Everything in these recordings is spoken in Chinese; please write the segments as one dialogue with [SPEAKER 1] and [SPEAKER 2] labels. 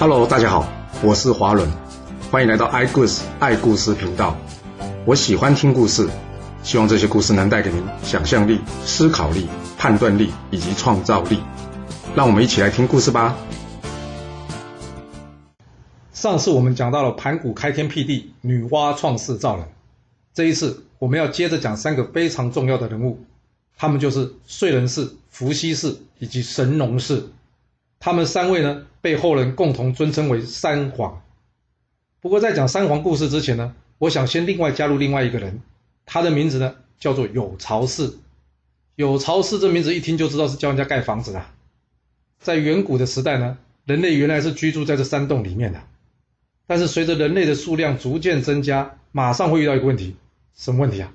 [SPEAKER 1] Hello，大家好，我是华伦，欢迎来到爱故事爱故事频道。我喜欢听故事，希望这些故事能带给您想象力、思考力、判断力以及创造力。让我们一起来听故事吧。
[SPEAKER 2] 上次我们讲到了盘古开天辟地，女娲创世造人。这一次我们要接着讲三个非常重要的人物，他们就是燧人氏、伏羲氏以及神农氏。他们三位呢，被后人共同尊称为三皇。不过在讲三皇故事之前呢，我想先另外加入另外一个人，他的名字呢叫做有巢氏。有巢氏这名字一听就知道是教人家盖房子的。在远古的时代呢，人类原来是居住在这山洞里面的，但是随着人类的数量逐渐增加，马上会遇到一个问题，什么问题啊？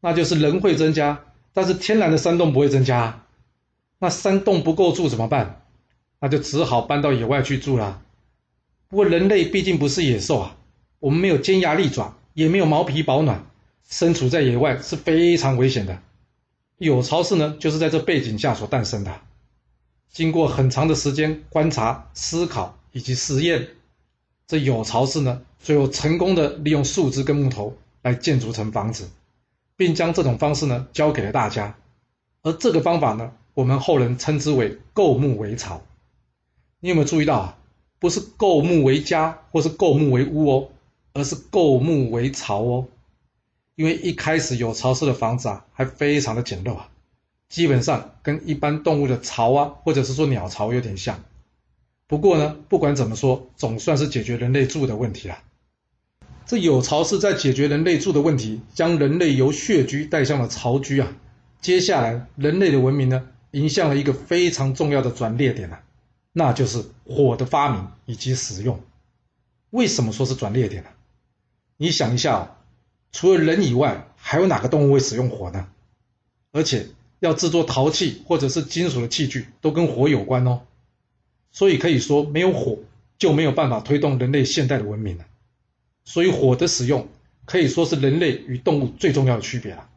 [SPEAKER 2] 那就是人会增加，但是天然的山洞不会增加，那山洞不够住怎么办？那就只好搬到野外去住了。不过人类毕竟不是野兽啊，我们没有尖牙利爪，也没有毛皮保暖，身处在野外是非常危险的。有巢氏呢，就是在这背景下所诞生的。经过很长的时间观察、思考以及实验，这有巢氏呢，最后成功的利用树枝跟木头来建筑成房子，并将这种方式呢教给了大家。而这个方法呢，我们后人称之为构木为巢。你有没有注意到啊？不是构木为家，或是构木为屋哦，而是构木为巢哦。因为一开始有巢氏的房子啊，还非常的简陋啊，基本上跟一般动物的巢啊，或者是说鸟巢有点像。不过呢，不管怎么说，总算是解决人类住的问题了。这有巢氏在解决人类住的问题，将人类由穴居带向了巢居啊。接下来，人类的文明呢，迎向了一个非常重要的转捩点啊。那就是火的发明以及使用。为什么说是转捩点呢？你想一下哦，除了人以外，还有哪个动物会使用火呢？而且要制作陶器或者是金属的器具，都跟火有关哦。所以可以说，没有火就没有办法推动人类现代的文明了。所以火的使用可以说是人类与动物最重要的区别了。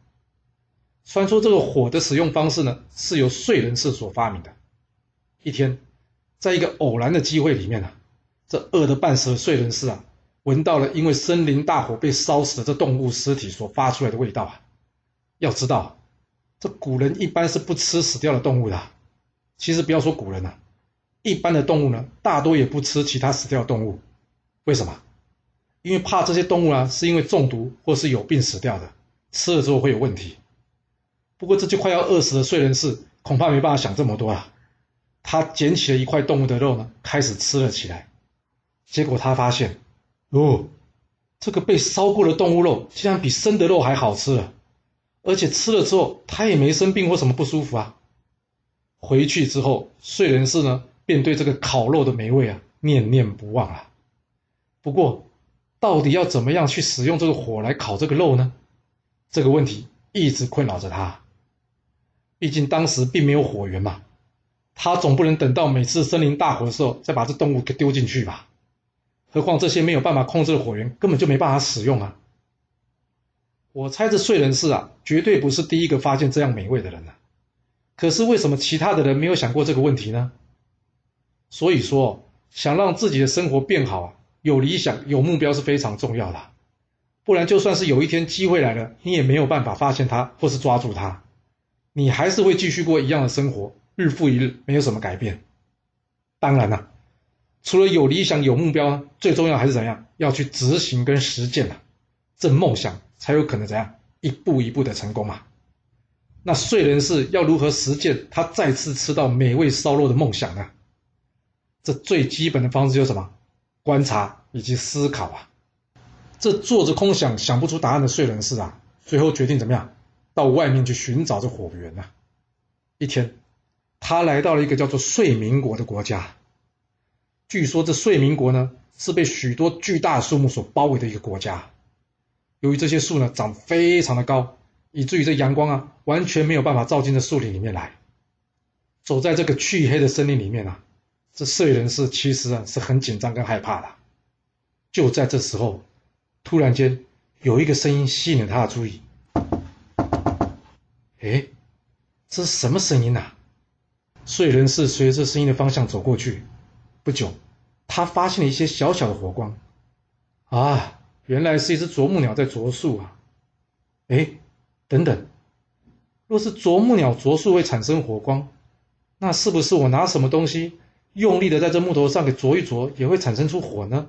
[SPEAKER 2] 虽然说这个火的使用方式呢，是由燧人氏所发明的。一天。在一个偶然的机会里面啊，这饿得半死的睡人氏啊，闻到了因为森林大火被烧死的这动物尸体所发出来的味道啊。要知道，这古人一般是不吃死掉的动物的。其实不要说古人啊，一般的动物呢，大多也不吃其他死掉的动物。为什么？因为怕这些动物啊，是因为中毒或是有病死掉的，吃了之后会有问题。不过这就快要饿死的睡人氏，恐怕没办法想这么多啊。他捡起了一块动物的肉呢，开始吃了起来。结果他发现，哦，这个被烧过的动物肉竟然比生的肉还好吃了，而且吃了之后他也没生病或什么不舒服啊。回去之后，睡人氏呢便对这个烤肉的美味啊念念不忘啊。不过，到底要怎么样去使用这个火来烤这个肉呢？这个问题一直困扰着他。毕竟当时并没有火源嘛。他总不能等到每次森林大火的时候再把这动物给丢进去吧？何况这些没有办法控制的火源根本就没办法使用啊！我猜这睡人氏啊，绝对不是第一个发现这样美味的人啊。可是为什么其他的人没有想过这个问题呢？所以说，想让自己的生活变好啊，有理想、有目标是非常重要的。不然，就算是有一天机会来了，你也没有办法发现它或是抓住它，你还是会继续过一样的生活。日复一日，没有什么改变。当然了，除了有理想、有目标，最重要还是怎样？要去执行跟实践啊，这梦想才有可能怎样一步一步的成功嘛。那睡人氏要如何实践他再次吃到美味烧肉的梦想呢？这最基本的方式就是什么？观察以及思考啊。这坐着空想想不出答案的睡人氏啊，最后决定怎么样？到外面去寻找这火源啊。一天。他来到了一个叫做睡民国的国家。据说这睡民国呢，是被许多巨大树木所包围的一个国家。由于这些树呢长非常的高，以至于这阳光啊完全没有办法照进这树林里面来。走在这个黢黑的森林里面啊，这睡人氏其实啊是很紧张跟害怕的。就在这时候，突然间有一个声音吸引了他的注意。诶，这是什么声音呐？燧人氏随着声音的方向走过去，不久，他发现了一些小小的火光。啊，原来是一只啄木鸟在啄树啊！哎，等等，若是啄木鸟啄树会产生火光，那是不是我拿什么东西用力的在这木头上给啄一啄，也会产生出火呢？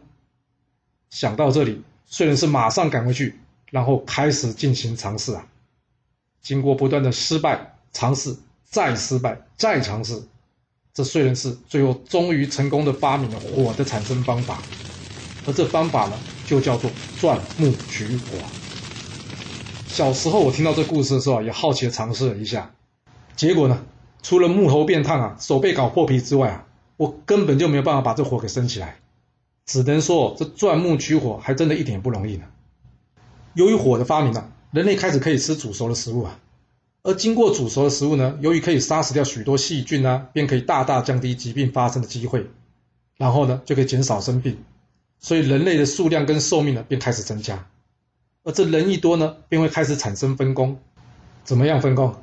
[SPEAKER 2] 想到这里，燧人氏马上赶回去，然后开始进行尝试啊。经过不断的失败、尝试、再失败、再尝试，这虽然是最后终于成功的发明了火的产生方法。而这方法呢，就叫做钻木取火。小时候我听到这故事的时候，也好奇的尝试了一下，结果呢，除了木头变烫啊，手被搞破皮之外啊，我根本就没有办法把这火给生起来。只能说，这钻木取火还真的一点也不容易呢。由于火的发明啊，人类开始可以吃煮熟的食物啊，而经过煮熟的食物呢，由于可以杀死掉许多细菌啊，便可以大大降低疾病发生的机会，然后呢，就可以减少生病。所以人类的数量跟寿命呢，便开始增加，而这人一多呢，便会开始产生分工。怎么样分工？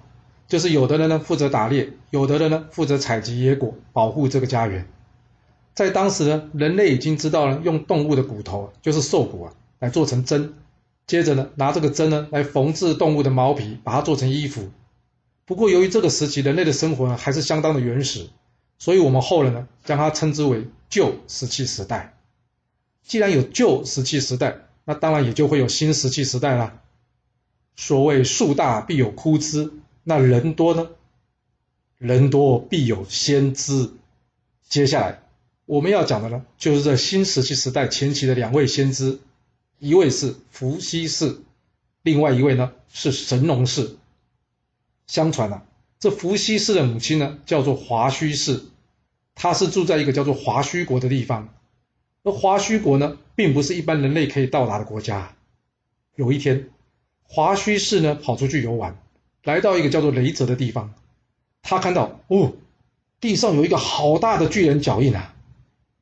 [SPEAKER 2] 就是有的人呢负责打猎，有的人呢负责采集野果，保护这个家园。在当时呢，人类已经知道了用动物的骨头，就是兽骨啊，来做成针，接着呢拿这个针呢来缝制动物的毛皮，把它做成衣服。不过由于这个时期人类的生活呢还是相当的原始，所以我们后人呢将它称之为旧石器时代。既然有旧石器时代，那当然也就会有新石器时代啦。所谓树大必有枯枝，那人多呢？人多必有先知。接下来我们要讲的呢，就是这新石器时代前期的两位先知，一位是伏羲氏，另外一位呢是神农氏。相传啊，这伏羲氏的母亲呢叫做华胥氏，她是住在一个叫做华胥国的地方。而华胥国呢，并不是一般人类可以到达的国家。有一天，华胥氏呢跑出去游玩，来到一个叫做雷泽的地方，他看到哦，地上有一个好大的巨人脚印啊，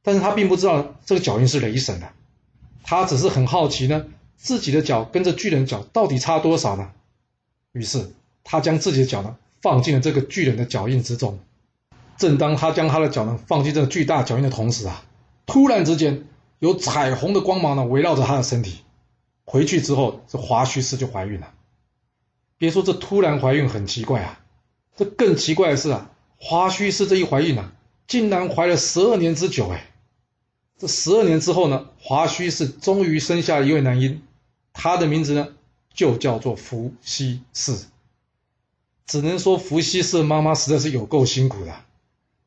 [SPEAKER 2] 但是他并不知道这个脚印是雷神的，他只是很好奇呢，自己的脚跟着巨人脚到底差多少呢？于是他将自己的脚呢放进了这个巨人的脚印之中。正当他将他的脚呢放进这个巨大脚印的同时啊。突然之间，有彩虹的光芒呢围绕着他的身体。回去之后，这华胥氏就怀孕了。别说这突然怀孕很奇怪啊，这更奇怪的是啊，华胥氏这一怀孕啊，竟然怀了十二年之久哎。这十二年之后呢，华胥氏终于生下一位男婴，他的名字呢就叫做伏羲氏。只能说伏羲氏妈妈实在是有够辛苦的，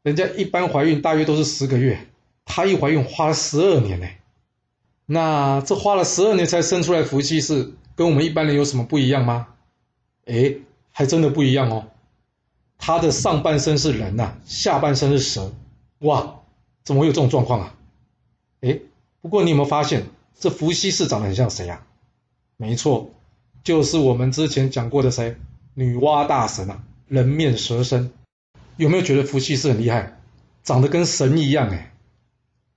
[SPEAKER 2] 人家一般怀孕大约都是十个月。她一怀孕花了十二年呢，那这花了十二年才生出来伏羲氏，跟我们一般人有什么不一样吗？哎，还真的不一样哦。他的上半身是人呐，下半身是蛇，哇，怎么会有这种状况啊？哎，不过你有没有发现，这伏羲氏长得很像谁呀？没错，就是我们之前讲过的谁，女娲大神啊，人面蛇身。有没有觉得伏羲氏很厉害，长得跟神一样哎？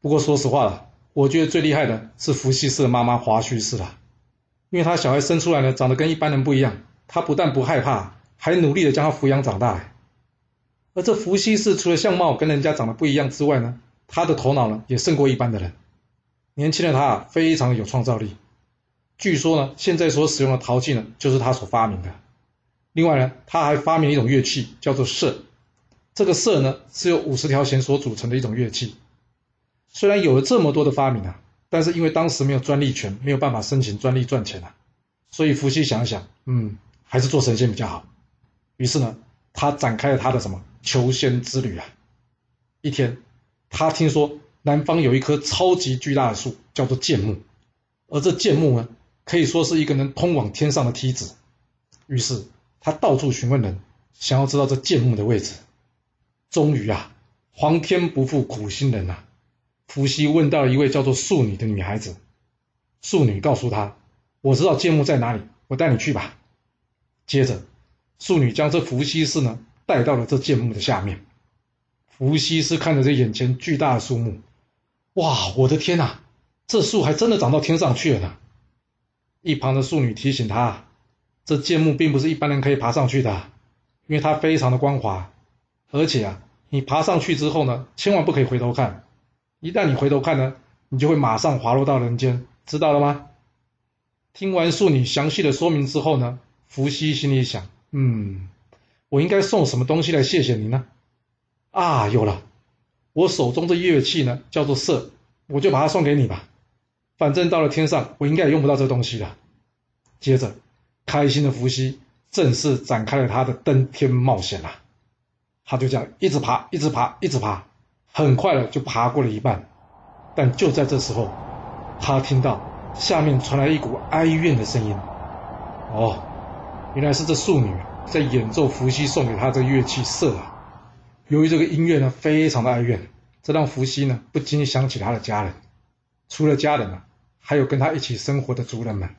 [SPEAKER 2] 不过说实话了，我觉得最厉害的是伏羲氏的妈妈华胥氏啦，因为他小孩生出来呢，长得跟一般人不一样，他不但不害怕，还努力的将他抚养长大。而这伏羲氏除了相貌跟人家长得不一样之外呢，他的头脑呢也胜过一般的人。年轻的他啊，非常有创造力。据说呢，现在所使用的陶器呢，就是他所发明的。另外呢，他还发明一种乐器，叫做瑟。这个瑟呢，是由五十条弦所组成的一种乐器。虽然有了这么多的发明啊，但是因为当时没有专利权，没有办法申请专利赚钱啊，所以伏羲想想，嗯，还是做神仙比较好。于是呢，他展开了他的什么求仙之旅啊。一天，他听说南方有一棵超级巨大的树，叫做箭木，而这箭木呢，可以说是一个能通往天上的梯子。于是他到处询问人，想要知道这箭木的位置。终于啊，皇天不负苦心人呐。伏羲问到了一位叫做素女的女孩子，素女告诉他：“我知道箭木在哪里，我带你去吧。”接着，素女将这伏羲氏呢带到了这箭木的下面。伏羲是看着这眼前巨大的树木，哇，我的天哪，这树还真的长到天上去了呢！一旁的树女提醒他：“这剑木并不是一般人可以爬上去的，因为它非常的光滑，而且啊，你爬上去之后呢，千万不可以回头看。”一旦你回头看呢，你就会马上滑落到人间，知道了吗？听完树女详细的说明之后呢，伏羲心里想，嗯，我应该送什么东西来谢谢你呢？啊，有了，我手中的乐器呢，叫做瑟，我就把它送给你吧。反正到了天上，我应该也用不到这东西了。接着，开心的伏羲正式展开了他的登天冒险了。他就这样一直爬，一直爬，一直爬，很快的就爬过了一半。但就在这时候，他听到下面传来一股哀怨的声音。哦，原来是这素女在演奏伏羲送给她这乐器瑟啊。由于这个音乐呢，非常的哀怨，这让伏羲呢不禁想起他的家人。除了家人啊，还有跟他一起生活的族人们。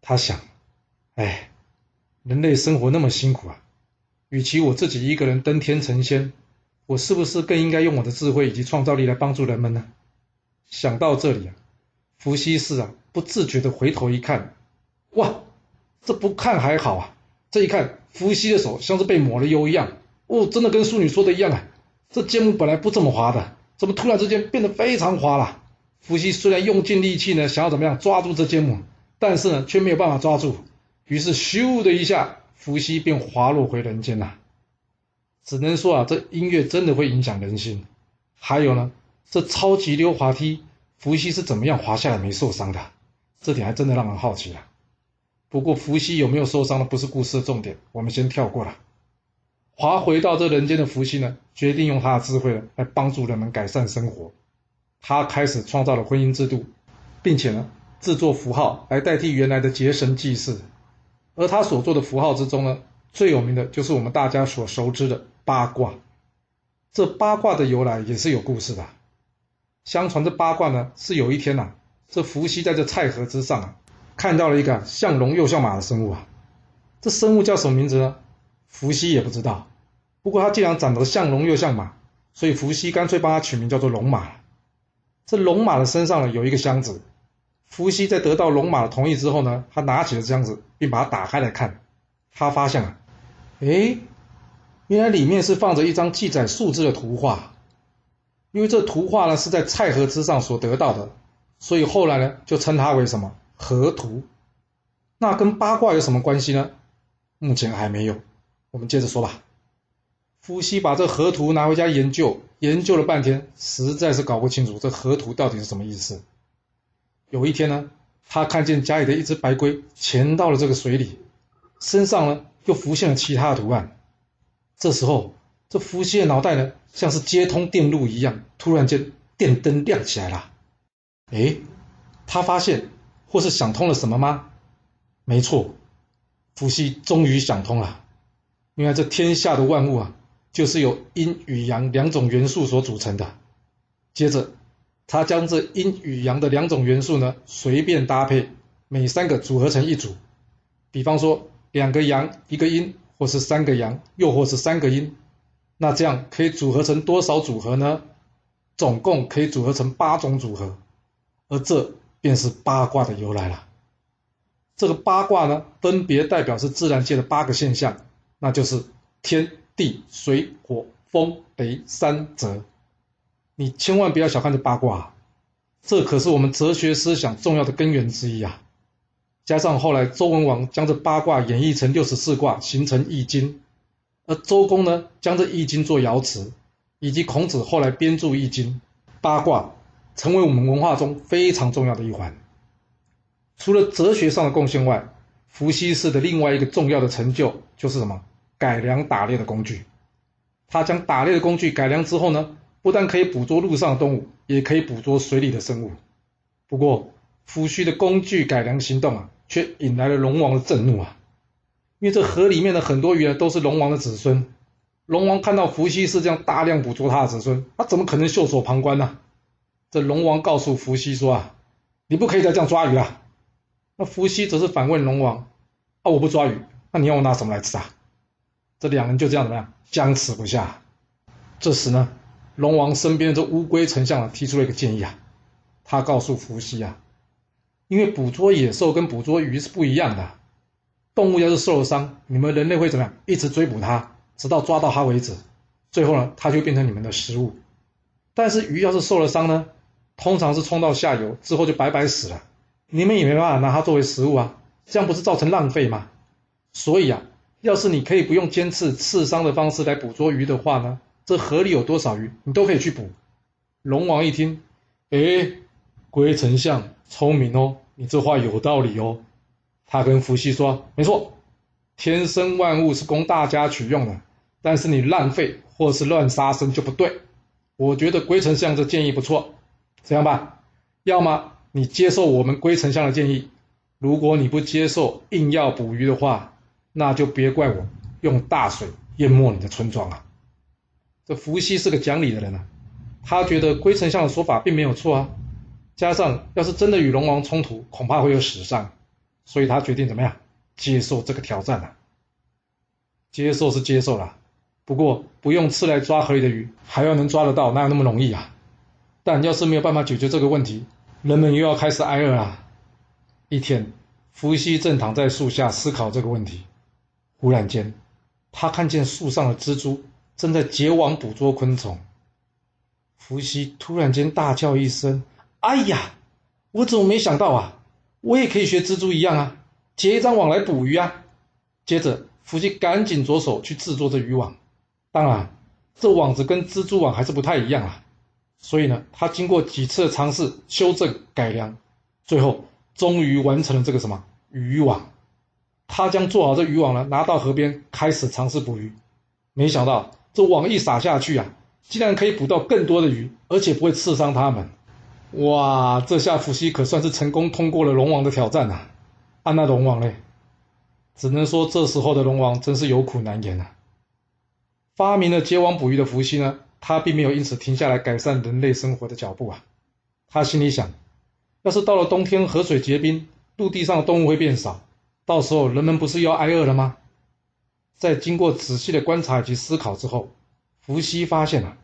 [SPEAKER 2] 他想，哎，人类生活那么辛苦啊。与其我自己一个人登天成仙，我是不是更应该用我的智慧以及创造力来帮助人们呢？想到这里啊，伏羲氏啊不自觉的回头一看，哇，这不看还好啊，这一看，伏羲的手像是被抹了油一样，哦，真的跟淑女说的一样啊，这肩木本来不这么滑的，怎么突然之间变得非常滑了？伏羲虽然用尽力气呢，想要怎么样抓住这肩木，但是呢却没有办法抓住，于是咻的一下。伏羲便滑落回人间了，只能说啊，这音乐真的会影响人心。还有呢，这超级溜滑梯，伏羲是怎么样滑下来没受伤的？这点还真的让人好奇了。不过伏羲有没有受伤呢？不是故事的重点，我们先跳过了。华回到这人间的伏羲呢，决定用他的智慧呢来帮助人们改善生活。他开始创造了婚姻制度，并且呢，制作符号来代替原来的结绳记事。而他所做的符号之中呢，最有名的就是我们大家所熟知的八卦。这八卦的由来也是有故事的。相传这八卦呢，是有一天呐、啊，这伏羲在这蔡河之上啊，看到了一个像龙又像马的生物啊。这生物叫什么名字呢？伏羲也不知道。不过他既然长得像龙又像马，所以伏羲干脆帮他取名叫做龙马。这龙马的身上呢，有一个箱子。伏羲在得到龙马的同意之后呢，他拿起了箱子，并把它打开来看。他发现啊，诶，原来里面是放着一张记载数字的图画。因为这图画呢是在蔡河之上所得到的，所以后来呢就称它为什么河图。那跟八卦有什么关系呢？目前还没有。我们接着说吧。伏羲把这河图拿回家研究，研究了半天，实在是搞不清楚这河图到底是什么意思。有一天呢，他看见家里的一只白龟潜到了这个水里，身上呢又浮现了其他的图案。这时候，这伏羲的脑袋呢像是接通电路一样，突然间电灯亮起来了。诶，他发现或是想通了什么吗？没错，伏羲终于想通了。原来这天下的万物啊，就是由阴与阳两种元素所组成的。接着。他将这阴与阳的两种元素呢，随便搭配，每三个组合成一组。比方说，两个阳一个阴，或是三个阳，又或是三个阴，那这样可以组合成多少组合呢？总共可以组合成八种组合，而这便是八卦的由来了。这个八卦呢，分别代表是自然界的八个现象，那就是天地水火风雷三泽。你千万不要小看这八卦啊，这可是我们哲学思想重要的根源之一啊！加上后来周文王将这八卦演绎成六十四卦，形成《易经》，而周公呢将这《易经》做爻辞，以及孔子后来编著《易经》，八卦成为我们文化中非常重要的一环。除了哲学上的贡献外，伏羲氏的另外一个重要的成就就是什么？改良打猎的工具。他将打猎的工具改良之后呢，不但可以捕捉陆上的动物，也可以捕捉水里的生物。不过，伏羲的工具改良行动啊，却引来了龙王的震怒啊！因为这河里面的很多鱼呢，都是龙王的子孙。龙王看到伏羲是这样大量捕捉他的子孙，他怎么可能袖手旁观呢？这龙王告诉伏羲说啊，你不可以再这样抓鱼了。那伏羲则是反问龙王：啊，我不抓鱼，那你要我拿什么来吃啊？这两人就这样怎么样，僵持不下。这时呢？龙王身边的这乌龟丞相提出了一个建议啊，他告诉伏羲啊，因为捕捉野兽跟捕捉鱼是不一样的，动物要是受了伤，你们人类会怎么样？一直追捕它，直到抓到它为止，最后呢，它就变成你们的食物。但是鱼要是受了伤呢，通常是冲到下游之后就白白死了，你们也没办法拿它作为食物啊，这样不是造成浪费吗？所以啊，要是你可以不用尖刺刺伤的方式来捕捉鱼的话呢，这河里有多少鱼，你都可以去捕。龙王一听，哎，龟丞相聪明哦，你这话有道理哦。他跟伏羲说，没错，天生万物是供大家取用的，但是你浪费或是乱杀生就不对。我觉得龟丞相这建议不错，这样吧，要么你接受我们龟丞相的建议，如果你不接受，硬要捕鱼的话，那就别怪我用大水淹没你的村庄啊。这伏羲是个讲理的人啊。他觉得龟丞相的说法并没有错啊，加上要是真的与龙王冲突，恐怕会有死伤，所以他决定怎么样接受这个挑战啊？接受是接受了，不过不用刺来抓河里的鱼，还要能抓得到，哪有那么容易啊？但要是没有办法解决这个问题，人们又要开始挨饿了。一天，伏羲正躺在树下思考这个问题，忽然间，他看见树上的蜘蛛正在结网捕捉昆虫。伏羲突然间大叫一声：“哎呀，我怎么没想到啊！我也可以学蜘蛛一样啊，结一张网来捕鱼啊！”接着，伏羲赶紧着手去制作这渔网。当然，这网子跟蜘蛛网还是不太一样啊。所以呢，他经过几次的尝试、修正、改良，最后终于完成了这个什么渔网。他将做好这渔网呢，拿到河边开始尝试捕鱼。没想到这网一撒下去啊！竟然可以捕到更多的鱼，而且不会刺伤它们。哇，这下伏羲可算是成功通过了龙王的挑战啊！啊，那龙王嘞，只能说这时候的龙王真是有苦难言啊。发明了结网捕鱼的伏羲呢，他并没有因此停下来改善人类生活的脚步啊。他心里想，要是到了冬天河水结冰，陆地上的动物会变少，到时候人们不是要挨饿了吗？在经过仔细的观察以及思考之后，伏羲发现了、啊，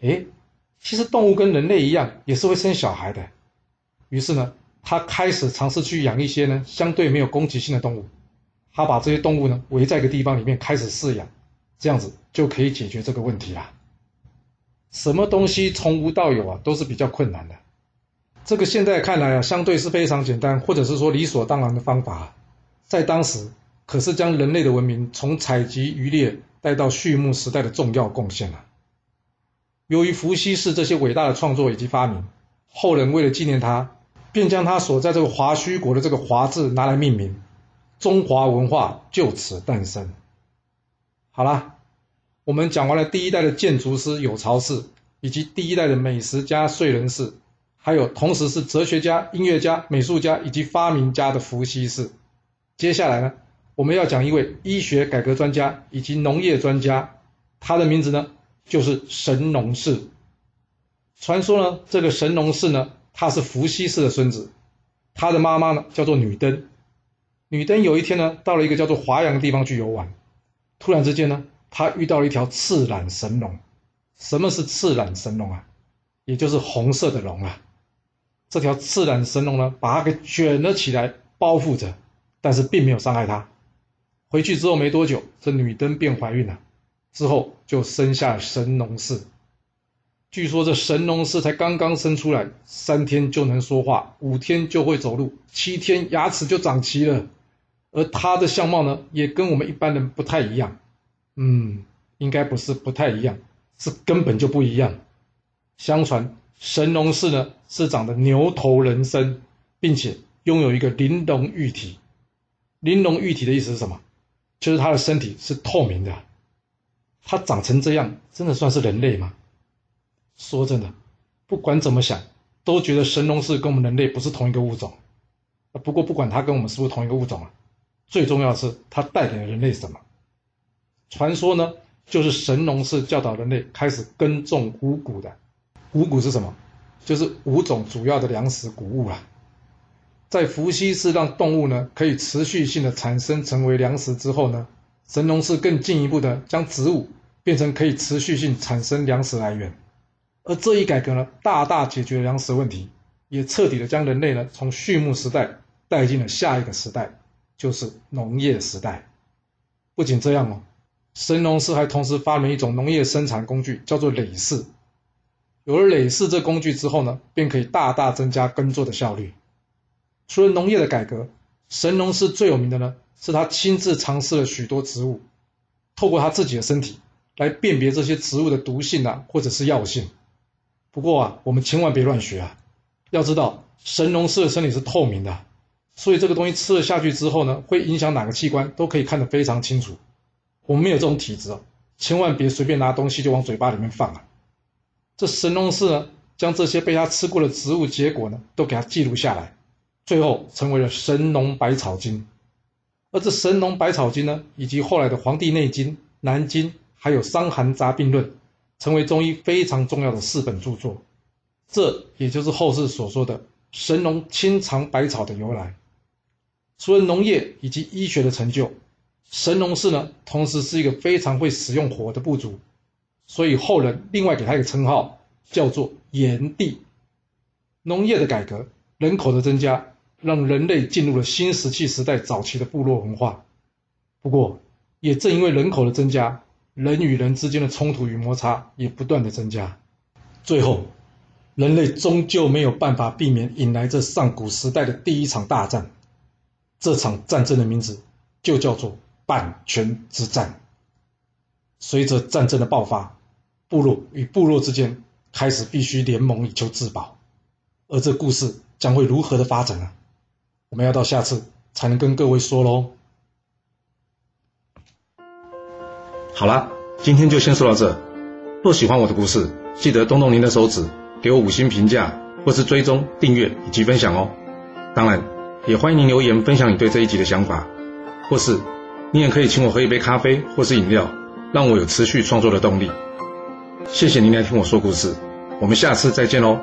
[SPEAKER 2] 诶，其实动物跟人类一样，也是会生小孩的。于是呢，他开始尝试去养一些呢相对没有攻击性的动物。他把这些动物呢围在一个地方里面开始饲养，这样子就可以解决这个问题了。什么东西从无到有啊，都是比较困难的。这个现在看来啊，相对是非常简单，或者是说理所当然的方法，在当时可是将人类的文明从采集渔猎。带到畜牧时代的重要贡献了。由于伏羲氏这些伟大的创作以及发明，后人为了纪念他，便将他所在这个华胥国的这个“华”字拿来命名，中华文化就此诞生。好啦，我们讲完了第一代的建筑师有巢氏，以及第一代的美食家燧人氏，还有同时是哲学家、音乐家、美术家以及发明家的伏羲氏。接下来呢？我们要讲一位医学改革专家以及农业专家，他的名字呢就是神农氏。传说呢，这个神农氏呢，他是伏羲氏的孙子，他的妈妈呢叫做女登。女登有一天呢，到了一个叫做华阳的地方去游玩，突然之间呢，他遇到了一条赤胆神龙。什么是赤胆神龙啊？也就是红色的龙啊。这条赤胆神龙呢，把他给卷了起来，包覆着，但是并没有伤害他。回去之后没多久，这女登便怀孕了，之后就生下了神农氏。据说这神农氏才刚刚生出来，三天就能说话，五天就会走路，七天牙齿就长齐了。而他的相貌呢，也跟我们一般人不太一样。嗯，应该不是不太一样，是根本就不一样。相传神农氏呢，是长得牛头人身，并且拥有一个玲珑玉体。玲珑玉体的意思是什么？就是他的身体是透明的，他长成这样，真的算是人类吗？说真的，不管怎么想，都觉得神农氏跟我们人类不是同一个物种。不过不管他跟我们是不是同一个物种啊，最重要的是他带给了人类什么？传说呢，就是神农氏教导人类开始耕种五谷的。五谷是什么？就是五种主要的粮食谷物啊。在伏羲氏让动物呢可以持续性的产生成为粮食之后呢，神农氏更进一步的将植物变成可以持续性产生粮食来源，而这一改革呢，大大解决粮食问题，也彻底的将人类呢从畜牧时代带进了下一个时代，就是农业时代。不仅这样哦，神农氏还同时发明一种农业生产工具，叫做耒耜。有了耒耜这工具之后呢，便可以大大增加耕作的效率。除了农业的改革，神农氏最有名的呢，是他亲自尝试了许多植物，透过他自己的身体来辨别这些植物的毒性啊，或者是药性。不过啊，我们千万别乱学啊！要知道，神农氏的身体是透明的，所以这个东西吃了下去之后呢，会影响哪个器官都可以看得非常清楚。我们没有这种体质哦，千万别随便拿东西就往嘴巴里面放啊！这神农氏呢，将这些被他吃过的植物结果呢，都给他记录下来，最后成为了《神农百草经》。而这《神农百草经》呢，以及后来的《黄帝内经》《南经》，还有《伤寒杂病论》，成为中医非常重要的四本著作。这也就是后世所说的“神农亲尝百草”的由来。除了农业以及医学的成就，神农氏呢，同时是一个非常会使用火的部族，所以后人另外给他一个称号，叫做“炎帝”。农业的改革，人口的增加。让人类进入了新石器时代早期的部落文化。不过，也正因为人口的增加，人与人之间的冲突与摩擦也不断的增加。最后，人类终究没有办法避免引来这上古时代的第一场大战。这场战争的名字就叫做阪泉之战。随着战争的爆发，部落与部落之间开始必须联盟以求自保。而这故事将会如何的发展呢？我们要到下次才能跟各位说喽。
[SPEAKER 1] 好啦，今天就先说到这。若喜欢我的故事，记得动动您的手指，给我五星评价，或是追踪、订阅以及分享哦。当然，也欢迎您留言分享你对这一集的想法，或是你也可以请我喝一杯咖啡或是饮料，让我有持续创作的动力。谢谢您来听我说故事，我们下次再见喽。